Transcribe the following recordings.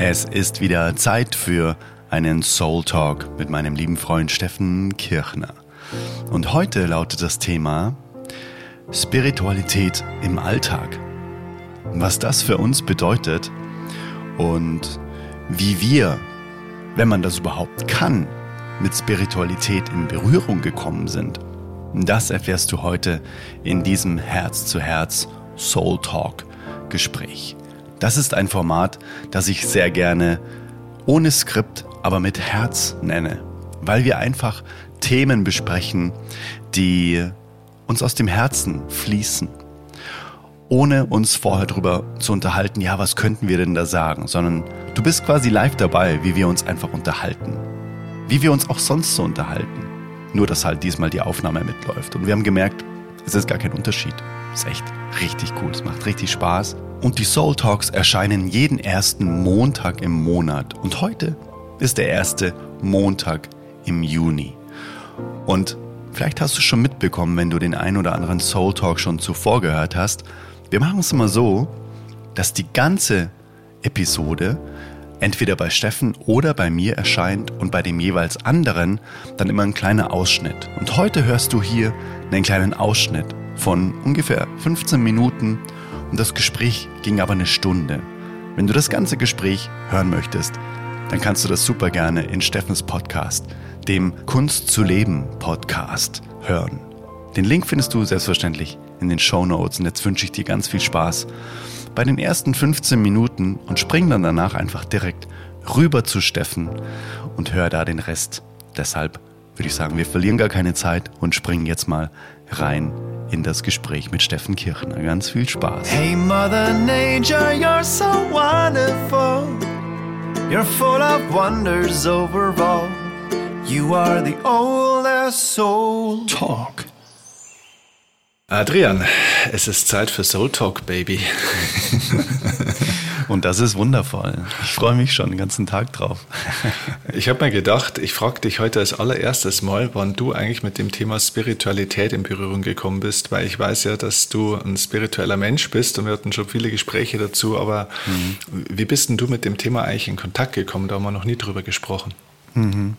Es ist wieder Zeit für einen Soul Talk mit meinem lieben Freund Steffen Kirchner. Und heute lautet das Thema Spiritualität im Alltag. Was das für uns bedeutet und wie wir, wenn man das überhaupt kann, mit Spiritualität in Berührung gekommen sind. Das erfährst du heute in diesem Herz zu Herz Soul Talk Gespräch. Das ist ein Format, das ich sehr gerne ohne Skript, aber mit Herz nenne, weil wir einfach Themen besprechen, die uns aus dem Herzen fließen, ohne uns vorher darüber zu unterhalten, ja, was könnten wir denn da sagen, sondern du bist quasi live dabei, wie wir uns einfach unterhalten, wie wir uns auch sonst so unterhalten. Nur, dass halt diesmal die Aufnahme mitläuft. Und wir haben gemerkt, es ist gar kein Unterschied. Es ist echt richtig cool. Es macht richtig Spaß. Und die Soul Talks erscheinen jeden ersten Montag im Monat. Und heute ist der erste Montag im Juni. Und vielleicht hast du schon mitbekommen, wenn du den ein oder anderen Soul Talk schon zuvor gehört hast. Wir machen es immer so, dass die ganze Episode entweder bei Steffen oder bei mir erscheint und bei dem jeweils anderen dann immer ein kleiner Ausschnitt. Und heute hörst du hier einen kleinen Ausschnitt von ungefähr 15 Minuten und das Gespräch ging aber eine Stunde. Wenn du das ganze Gespräch hören möchtest, dann kannst du das super gerne in Steffens Podcast, dem Kunst zu leben Podcast, hören. Den Link findest du selbstverständlich in den Show Notes und jetzt wünsche ich dir ganz viel Spaß bei den ersten 15 Minuten und spring dann danach einfach direkt rüber zu Steffen und hör da den Rest. Deshalb würde ich sagen, wir verlieren gar keine Zeit und springen jetzt mal rein in das Gespräch mit Steffen Kirchner. Ganz viel Spaß. Hey Mother Nature, you're so wonderful. You're full of wonders overall. You are the oldest soul. Talk. Adrian, es ist Zeit für Soul Talk, Baby. Und das ist wundervoll. Ich freue mich schon den ganzen Tag drauf. Ich habe mir gedacht, ich frage dich heute als allererstes mal, wann du eigentlich mit dem Thema Spiritualität in Berührung gekommen bist, weil ich weiß ja, dass du ein spiritueller Mensch bist und wir hatten schon viele Gespräche dazu, aber mhm. wie bist denn du mit dem Thema eigentlich in Kontakt gekommen? Da haben wir noch nie drüber gesprochen. Mhm.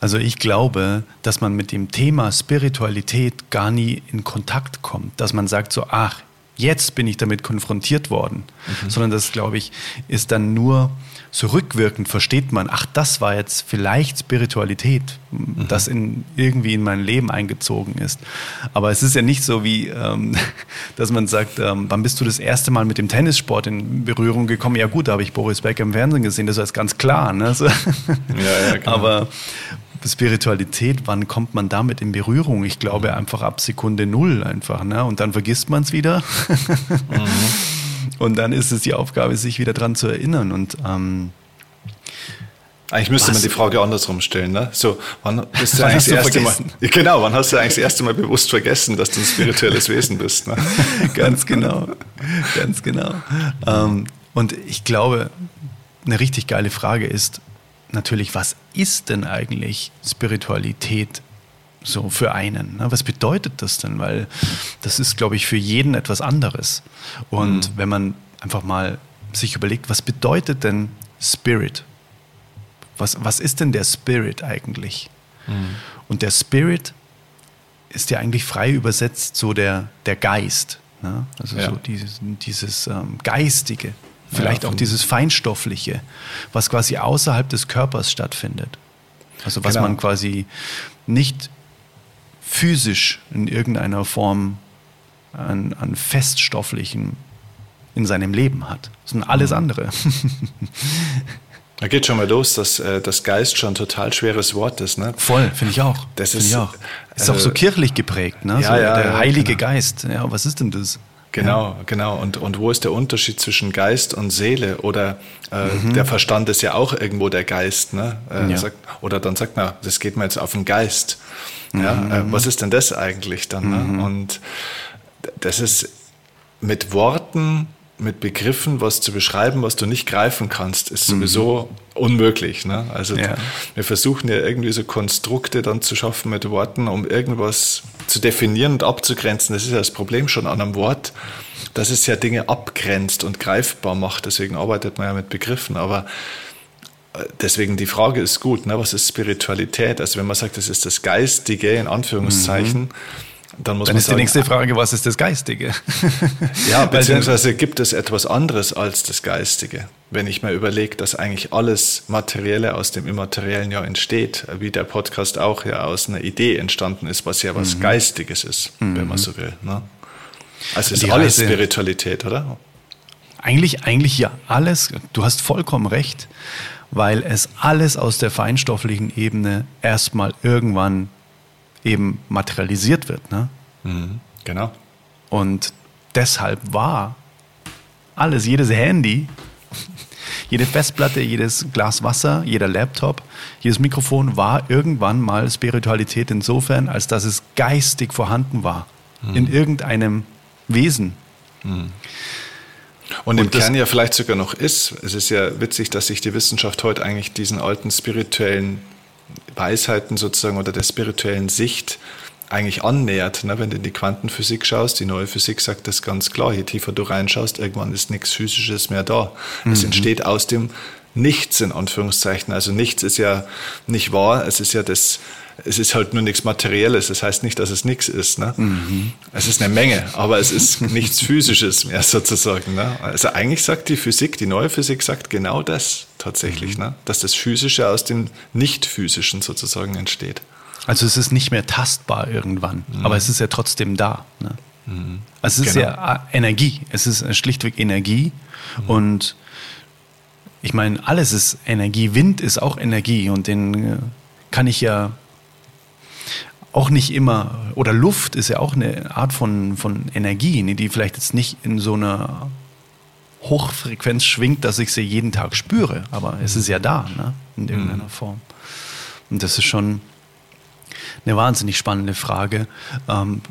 Also ich glaube, dass man mit dem Thema Spiritualität gar nie in Kontakt kommt, dass man sagt so, ach, jetzt bin ich damit konfrontiert worden, mhm. sondern das, glaube ich, ist dann nur so rückwirkend versteht man, ach, das war jetzt vielleicht Spiritualität, mhm. das in, irgendwie in mein Leben eingezogen ist. Aber es ist ja nicht so wie, ähm, dass man sagt, ähm, wann bist du das erste Mal mit dem Tennissport in Berührung gekommen? Ja gut, da habe ich Boris Becker im Fernsehen gesehen, das ist ganz klar. Ne? So. Ja, ja, genau. Aber Spiritualität, wann kommt man damit in Berührung? Ich glaube mhm. einfach ab Sekunde Null einfach. Ne? Und dann vergisst man es wieder. mhm. Und dann ist es die Aufgabe, sich wieder daran zu erinnern. Und ähm, eigentlich müsste Was? man die Frage andersrum stellen, ne? So, wann bist du eigentlich das erste Mal, genau, wann hast du eigentlich das erste Mal bewusst vergessen, dass du ein spirituelles Wesen bist? Ne? ganz genau, ganz genau. Ähm, und ich glaube, eine richtig geile Frage ist, natürlich, was ist denn eigentlich Spiritualität so für einen? Ne? Was bedeutet das denn? Weil das ist, glaube ich, für jeden etwas anderes. Und mhm. wenn man einfach mal sich überlegt, was bedeutet denn Spirit? Was, was ist denn der Spirit eigentlich? Mhm. Und der Spirit ist ja eigentlich frei übersetzt so der, der Geist. Ne? Also ja. so dieses, dieses ähm, Geistige, Vielleicht ja, auch dieses Feinstoffliche, was quasi außerhalb des Körpers stattfindet. Also was genau. man quasi nicht physisch in irgendeiner Form an, an Feststofflichen in seinem Leben hat, sondern alles mhm. andere. Da geht schon mal los, dass äh, das Geist schon ein total schweres Wort ist. Ne? Voll, finde ich auch. Das ist, auch. ist äh, auch so kirchlich geprägt, ne? Ja, so ja, der Heilige genau. Geist. Ja, was ist denn das? Genau, ja. genau. Und, und wo ist der Unterschied zwischen Geist und Seele? Oder äh, mhm. der Verstand ist ja auch irgendwo der Geist. Ne? Äh, ja. sagt, oder dann sagt man, das geht mir jetzt auf den Geist. Mhm. Ja, äh, was ist denn das eigentlich dann? Ne? Mhm. Und das ist mit Worten mit Begriffen was zu beschreiben, was du nicht greifen kannst, ist sowieso mhm. unmöglich. Ne? Also ja. wir versuchen ja irgendwie so Konstrukte dann zu schaffen mit Worten, um irgendwas zu definieren und abzugrenzen. Das ist ja das Problem schon an einem Wort. dass es ja Dinge abgrenzt und greifbar macht. Deswegen arbeitet man ja mit Begriffen. Aber äh, deswegen die Frage ist gut, ne? was ist Spiritualität? Also wenn man sagt, das ist das Geistige, in Anführungszeichen, mhm. Dann muss dann ist sagen, die nächste Frage, was ist das Geistige? ja, beziehungsweise gibt es etwas anderes als das Geistige? Wenn ich mir überlege, dass eigentlich alles Materielle aus dem Immateriellen ja entsteht, wie der Podcast auch ja aus einer Idee entstanden ist, was ja was mhm. Geistiges ist, mhm. wenn man so will. Ne? Also ist die alles Reise, Spiritualität, oder? Eigentlich, eigentlich ja alles. Du hast vollkommen recht weil es alles aus der feinstofflichen Ebene erstmal irgendwann eben materialisiert wird. Ne? Mhm, genau. Und deshalb war alles, jedes Handy, jede Festplatte, jedes Glas Wasser, jeder Laptop, jedes Mikrofon war irgendwann mal Spiritualität insofern, als dass es geistig vorhanden war. Mhm. In irgendeinem Wesen. Mhm. Und, im Kern ja vielleicht sogar noch ist. Es ist ja witzig, dass sich die Wissenschaft heute eigentlich diesen alten spirituellen Weisheiten sozusagen oder der spirituellen Sicht eigentlich annähert. Ne? Wenn du in die Quantenphysik schaust, die neue Physik sagt das ganz klar, je tiefer du reinschaust, irgendwann ist nichts Physisches mehr da. Mhm. Es entsteht aus dem Nichts in Anführungszeichen. Also nichts ist ja nicht wahr, es ist ja das, es ist halt nur nichts Materielles. Das heißt nicht, dass es nichts ist. Ne? Mhm. Es ist eine Menge, aber es ist nichts Physisches mehr sozusagen. Ne? Also eigentlich sagt die Physik, die neue Physik sagt genau das tatsächlich, mhm. ne? dass das Physische aus dem Nicht-Physischen sozusagen entsteht. Also es ist nicht mehr tastbar irgendwann, mhm. aber es ist ja trotzdem da. Ne? Mhm. Also es ist genau. ja Energie, es ist schlichtweg Energie mhm. und ich meine, alles ist Energie. Wind ist auch Energie und den äh, kann ich ja auch nicht immer, oder Luft ist ja auch eine Art von, von Energie, ne, die vielleicht jetzt nicht in so einer Hochfrequenz schwingt, dass ich sie jeden Tag spüre, aber es ist ja da, ne, in irgendeiner mhm. Form. Und das ist schon eine wahnsinnig spannende Frage. Ähm,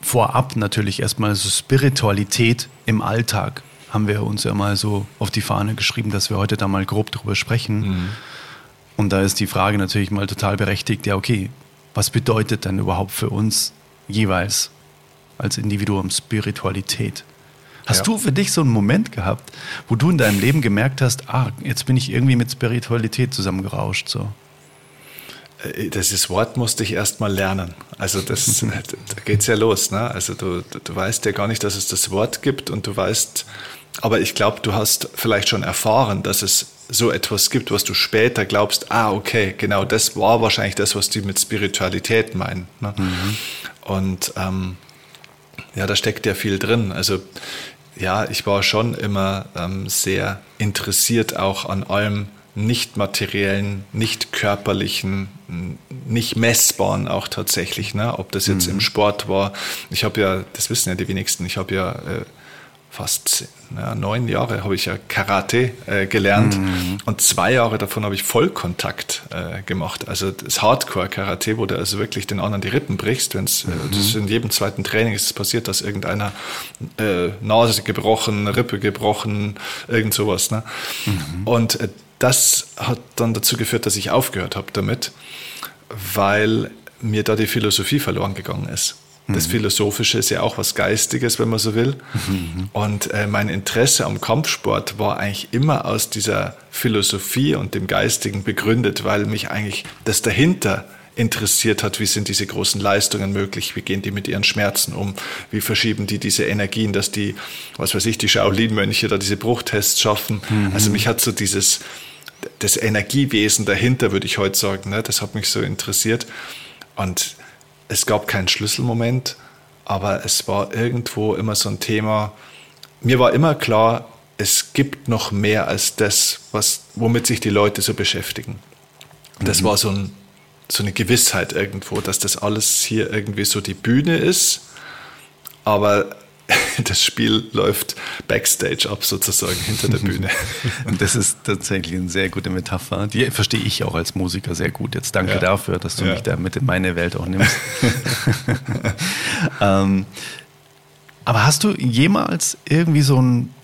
vorab natürlich erstmal so Spiritualität im Alltag haben wir uns ja mal so auf die Fahne geschrieben, dass wir heute da mal grob drüber sprechen. Mhm. Und da ist die Frage natürlich mal total berechtigt, ja okay, was bedeutet denn überhaupt für uns jeweils als Individuum Spiritualität? Hast ja. du für dich so einen Moment gehabt, wo du in deinem Leben gemerkt hast, ah, jetzt bin ich irgendwie mit Spiritualität zusammengerauscht so? Äh, das Wort musste ich erst mal lernen. Also das, da geht's ja los. Ne? Also du, du weißt ja gar nicht, dass es das Wort gibt und du weißt, aber ich glaube, du hast vielleicht schon erfahren, dass es so etwas gibt, was du später glaubst, ah, okay, genau, das war wahrscheinlich das, was die mit Spiritualität meinen. Ne? Mhm. Und ähm, ja, da steckt ja viel drin. Also ja, ich war schon immer ähm, sehr interessiert auch an allem nicht materiellen, nicht körperlichen, nicht messbaren auch tatsächlich. Ne? Ob das jetzt mhm. im Sport war. Ich habe ja, das wissen ja die wenigsten, ich habe ja äh, fast ja, neun Jahre habe ich ja Karate äh, gelernt mhm. und zwei Jahre davon habe ich Vollkontakt äh, gemacht. Also das Hardcore-Karate, wo du also wirklich den anderen die Rippen brichst. Wenn's, äh, mhm. in jedem zweiten Training ist es passiert, dass irgendeiner äh, Nase gebrochen, Rippe gebrochen, irgend sowas. Ne? Mhm. Und äh, das hat dann dazu geführt, dass ich aufgehört habe damit, weil mir da die Philosophie verloren gegangen ist. Das mhm. Philosophische ist ja auch was Geistiges, wenn man so will. Mhm. Und äh, mein Interesse am Kampfsport war eigentlich immer aus dieser Philosophie und dem Geistigen begründet, weil mich eigentlich das dahinter interessiert hat, wie sind diese großen Leistungen möglich, wie gehen die mit ihren Schmerzen um, wie verschieben die diese Energien, dass die, was weiß ich, die Shaolin-Mönche da diese Bruchtests schaffen. Mhm. Also mich hat so dieses, das Energiewesen dahinter, würde ich heute sagen, ne, das hat mich so interessiert. Und es gab keinen Schlüsselmoment, aber es war irgendwo immer so ein Thema. Mir war immer klar, es gibt noch mehr als das, was, womit sich die Leute so beschäftigen. Das mhm. war so, ein, so eine Gewissheit irgendwo, dass das alles hier irgendwie so die Bühne ist, aber das Spiel läuft backstage ab, sozusagen hinter der Bühne. Und das ist tatsächlich eine sehr gute Metapher. Die verstehe ich auch als Musiker sehr gut. Jetzt danke ja. dafür, dass du ja. mich da mit in meine Welt auch nimmst. ähm, aber hast du jemals irgendwie so einen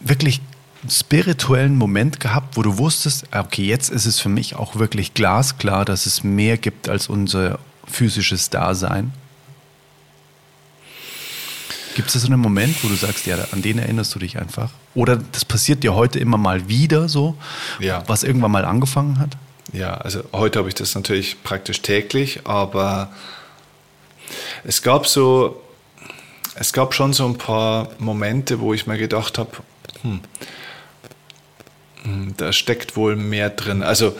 wirklich spirituellen Moment gehabt, wo du wusstest, ah, okay, jetzt ist es für mich auch wirklich glasklar, dass es mehr gibt als unser physisches Dasein? Gibt es so einen Moment, wo du sagst, ja, an den erinnerst du dich einfach? Oder das passiert dir heute immer mal wieder so, ja. was irgendwann mal angefangen hat? Ja, also heute habe ich das natürlich praktisch täglich, aber es gab so, es gab schon so ein paar Momente, wo ich mir gedacht habe, hm, hm da steckt wohl mehr drin. Also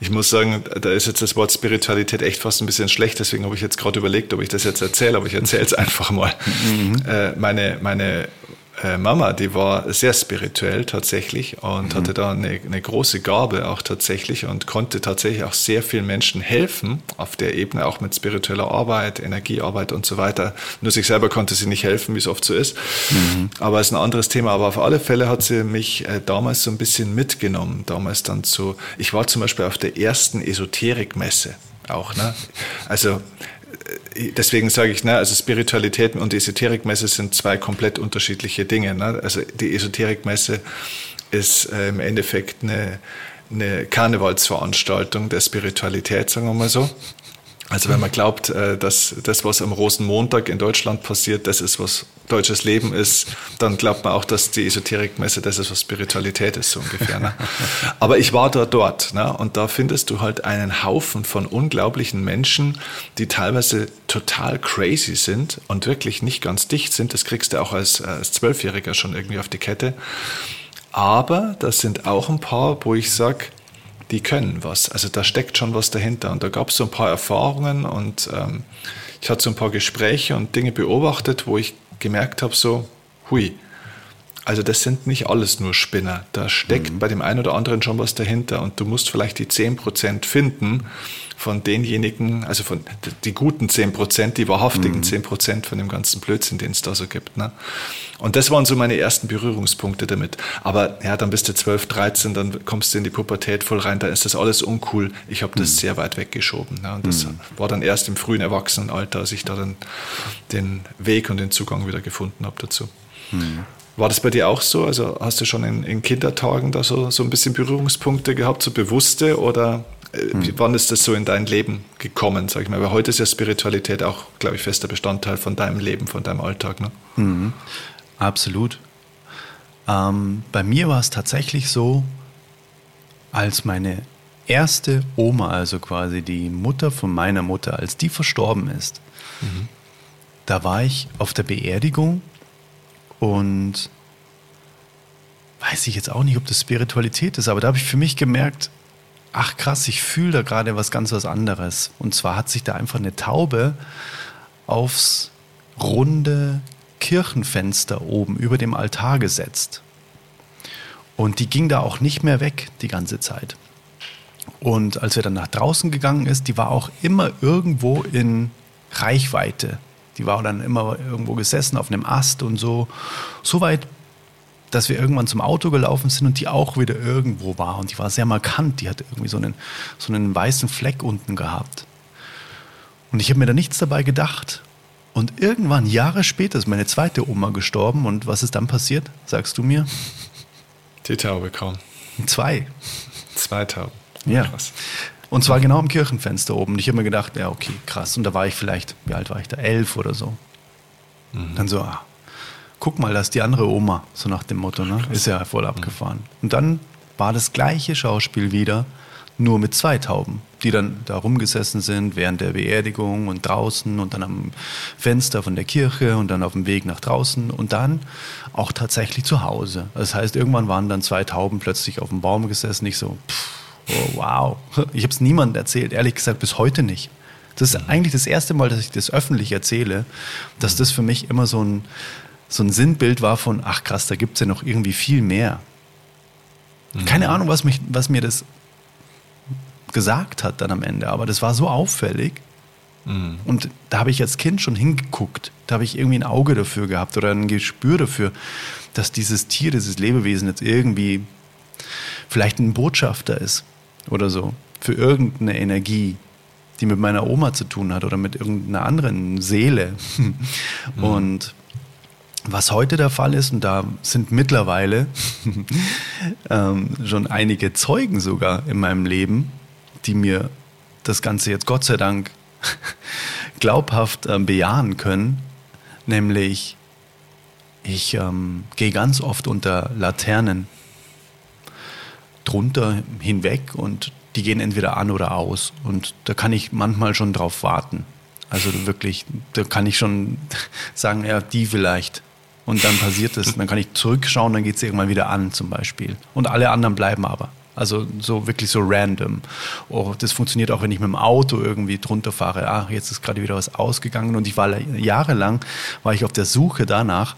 ich muss sagen, da ist jetzt das Wort Spiritualität echt fast ein bisschen schlecht, deswegen habe ich jetzt gerade überlegt, ob ich das jetzt erzähle, aber ich erzähle es einfach mal. Mhm. Äh, meine, meine Mama, die war sehr spirituell tatsächlich und mhm. hatte da eine, eine, große Gabe auch tatsächlich und konnte tatsächlich auch sehr vielen Menschen helfen auf der Ebene, auch mit spiritueller Arbeit, Energiearbeit und so weiter. Nur sich selber konnte sie nicht helfen, wie es oft so ist. Mhm. Aber es ist ein anderes Thema. Aber auf alle Fälle hat sie mich äh, damals so ein bisschen mitgenommen. Damals dann zu, ich war zum Beispiel auf der ersten Esoterikmesse auch. Ne? Also äh, deswegen sage ich, ne, also Spiritualität und Esoterikmesse sind zwei komplett unterschiedliche Dinge. Ne? Also die Esoterikmesse ist äh, im Endeffekt eine, eine Karnevalsveranstaltung der Spiritualität, sagen wir mal so. Also wenn man glaubt, äh, dass das, was am Rosenmontag in Deutschland passiert, das ist, was deutsches Leben ist, dann glaubt man auch, dass die Esoterikmesse das ist, was Spiritualität ist, so ungefähr. Ne? Aber ich war da dort ne? und da findest du halt einen Haufen von unglaublichen Menschen, die teilweise total crazy sind und wirklich nicht ganz dicht sind. Das kriegst du auch als, als Zwölfjähriger schon irgendwie auf die Kette. Aber das sind auch ein paar, wo ich sage, die können was. Also da steckt schon was dahinter. Und da gab es so ein paar Erfahrungen und ähm, ich hatte so ein paar Gespräche und Dinge beobachtet, wo ich gemerkt habe, so, hui, also das sind nicht alles nur Spinner. Da steckt mhm. bei dem einen oder anderen schon was dahinter und du musst vielleicht die 10% finden von denjenigen, also von die guten 10%, die wahrhaftigen mhm. 10% von dem ganzen Blödsinn, den es da so gibt. Ne? Und das waren so meine ersten Berührungspunkte damit. Aber ja, dann bist du 12, 13, dann kommst du in die Pubertät voll rein, da ist das alles uncool. Ich habe das mhm. sehr weit weggeschoben. Ne? Und das mhm. war dann erst im frühen Erwachsenenalter, als ich da dann den Weg und den Zugang wieder gefunden habe dazu. War das bei dir auch so? Also hast du schon in, in Kindertagen da so, so ein bisschen Berührungspunkte gehabt, so bewusste oder äh, hm. wann ist das so in dein Leben gekommen, sag ich mal? Weil heute ist ja Spiritualität auch, glaube ich, fester Bestandteil von deinem Leben, von deinem Alltag. Ne? Mhm. Absolut. Ähm, bei mir war es tatsächlich so, als meine erste Oma, also quasi die Mutter von meiner Mutter, als die verstorben ist, mhm. da war ich auf der Beerdigung und weiß ich jetzt auch nicht, ob das Spiritualität ist, aber da habe ich für mich gemerkt, ach krass, ich fühle da gerade was ganz was anderes. Und zwar hat sich da einfach eine Taube aufs runde Kirchenfenster oben über dem Altar gesetzt. Und die ging da auch nicht mehr weg die ganze Zeit. Und als wir dann nach draußen gegangen ist, die war auch immer irgendwo in Reichweite die war dann immer irgendwo gesessen auf einem Ast und so. So weit, dass wir irgendwann zum Auto gelaufen sind und die auch wieder irgendwo war. Und die war sehr markant. Die hatte irgendwie so einen, so einen weißen Fleck unten gehabt. Und ich habe mir da nichts dabei gedacht. Und irgendwann, Jahre später, ist meine zweite Oma gestorben. Und was ist dann passiert? Sagst du mir? Die Taube kaum. Zwei. Zwei Tauben. Ja. Krass. Und zwar genau am Kirchenfenster oben. Und ich habe mir gedacht, ja, okay, krass. Und da war ich vielleicht, wie alt war ich da? Elf oder so. Mhm. Dann so, ah, guck mal, da ist die andere Oma, so nach dem Motto, ne? Ist ja voll abgefahren. Mhm. Und dann war das gleiche Schauspiel wieder, nur mit zwei Tauben, die dann da rumgesessen sind während der Beerdigung und draußen und dann am Fenster von der Kirche und dann auf dem Weg nach draußen und dann auch tatsächlich zu Hause. Das heißt, irgendwann waren dann zwei Tauben plötzlich auf dem Baum gesessen. Ich so, pff, Oh, wow. Ich habe es niemandem erzählt, ehrlich gesagt bis heute nicht. Das ist eigentlich das erste Mal, dass ich das öffentlich erzähle, dass das für mich immer so ein, so ein Sinnbild war von, ach krass, da gibt es ja noch irgendwie viel mehr. Mhm. Keine Ahnung, was, mich, was mir das gesagt hat dann am Ende, aber das war so auffällig. Mhm. Und da habe ich als Kind schon hingeguckt. Da habe ich irgendwie ein Auge dafür gehabt oder ein Gespür dafür, dass dieses Tier, dieses Lebewesen jetzt irgendwie vielleicht ein Botschafter ist oder so für irgendeine Energie, die mit meiner Oma zu tun hat oder mit irgendeiner anderen Seele. Mhm. Und was heute der Fall ist, und da sind mittlerweile ähm, schon einige Zeugen sogar in meinem Leben, die mir das Ganze jetzt Gott sei Dank glaubhaft äh, bejahen können, Nämlich, ich ähm, gehe ganz oft unter Laternen drunter hinweg und die gehen entweder an oder aus. Und da kann ich manchmal schon drauf warten. Also wirklich, da kann ich schon sagen, ja, die vielleicht. Und dann passiert es. Dann kann ich zurückschauen, dann geht es irgendwann wieder an zum Beispiel. Und alle anderen bleiben aber. Also so wirklich so random. Oh, das funktioniert auch, wenn ich mit dem Auto irgendwie drunter fahre. Ah, jetzt ist gerade wieder was ausgegangen. Und ich war jahrelang, war ich auf der Suche danach,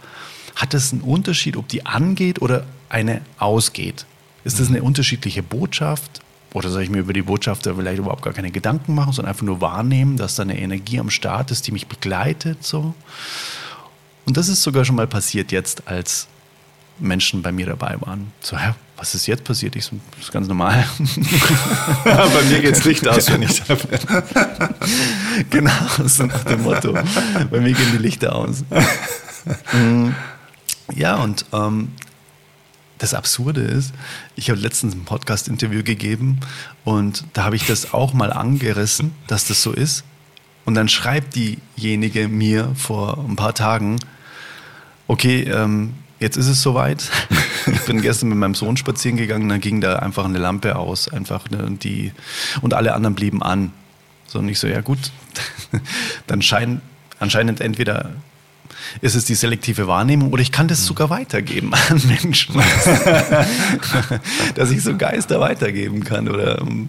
hat es einen Unterschied, ob die angeht oder eine ausgeht? Ist das eine unterschiedliche Botschaft? Oder soll ich mir über die Botschaft vielleicht überhaupt gar keine Gedanken machen, sondern einfach nur wahrnehmen, dass da eine Energie am Start ist, die mich begleitet? So. Und das ist sogar schon mal passiert jetzt, als Menschen bei mir dabei waren. So, hä, was ist jetzt passiert? Ich so, das ist ganz normal. bei mir geht's Licht aus, wenn ich da bin. genau, so nach dem Motto. Bei mir gehen die Lichter aus. Mhm. Ja, und ähm, das Absurde ist, ich habe letztens ein Podcast-Interview gegeben und da habe ich das auch mal angerissen, dass das so ist. Und dann schreibt diejenige mir vor ein paar Tagen, okay, ähm, jetzt ist es soweit. Ich bin gestern mit meinem Sohn spazieren gegangen, dann ging da einfach eine Lampe aus, einfach ne, die und alle anderen blieben an. So und ich so, ja gut, dann scheint anscheinend entweder ist es die selektive Wahrnehmung oder ich kann das sogar weitergeben an Menschen. Dass ich so Geister weitergeben kann oder ähm,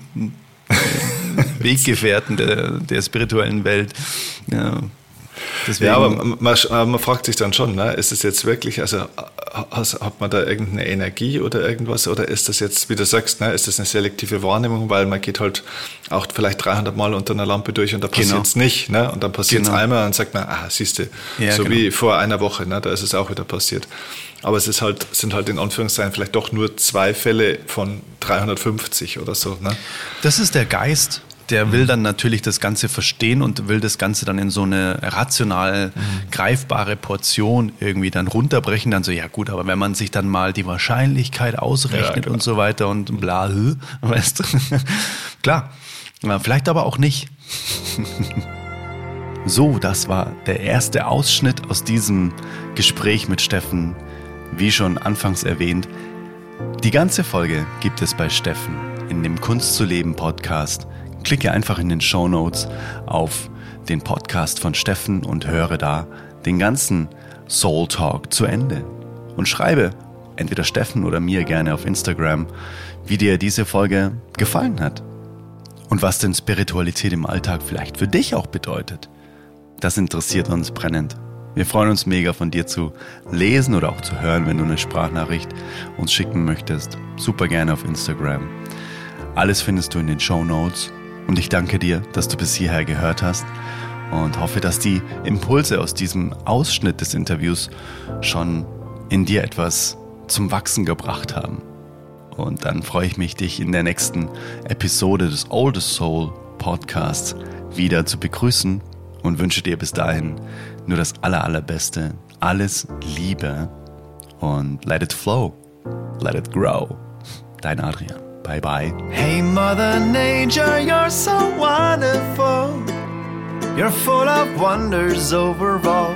Weggefährten der, der spirituellen Welt. Ja. Deswegen, ja, aber man, man, fragt sich dann schon, ne, ist es jetzt wirklich, also hat man da irgendeine Energie oder irgendwas oder ist das jetzt, wie du sagst, ne, ist das eine selektive Wahrnehmung, weil man geht halt auch vielleicht 300 Mal unter einer Lampe durch und da passiert es genau. nicht ne, und dann passiert es genau. einmal und sagt man, ah, siehst du, ja, so genau. wie vor einer Woche, ne, da ist es auch wieder passiert. Aber es ist halt, sind halt in Anführungszeichen vielleicht doch nur zwei Fälle von 350 oder so. Ne? Das ist der Geist der will dann natürlich das Ganze verstehen und will das Ganze dann in so eine rational mhm. greifbare Portion irgendwie dann runterbrechen. Dann so, ja gut, aber wenn man sich dann mal die Wahrscheinlichkeit ausrechnet ja, und so weiter und bla, weißt du? Klar, vielleicht aber auch nicht. so, das war der erste Ausschnitt aus diesem Gespräch mit Steffen. Wie schon anfangs erwähnt, die ganze Folge gibt es bei Steffen in dem Kunst zu leben Podcast Klicke einfach in den Show Notes auf den Podcast von Steffen und höre da den ganzen Soul Talk zu Ende. Und schreibe entweder Steffen oder mir gerne auf Instagram, wie dir diese Folge gefallen hat. Und was denn Spiritualität im Alltag vielleicht für dich auch bedeutet. Das interessiert uns brennend. Wir freuen uns mega von dir zu lesen oder auch zu hören, wenn du eine Sprachnachricht uns schicken möchtest. Super gerne auf Instagram. Alles findest du in den Show Notes und ich danke dir, dass du bis hierher gehört hast und hoffe, dass die Impulse aus diesem Ausschnitt des Interviews schon in dir etwas zum Wachsen gebracht haben. Und dann freue ich mich, dich in der nächsten Episode des Oldest Soul Podcasts wieder zu begrüßen und wünsche dir bis dahin nur das aller, allerbeste, alles Liebe und let it flow, let it grow. Dein Adrian. Bye bye. Hey, Mother Nature, you're so wonderful. You're full of wonders overall.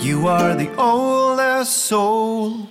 You are the oldest soul.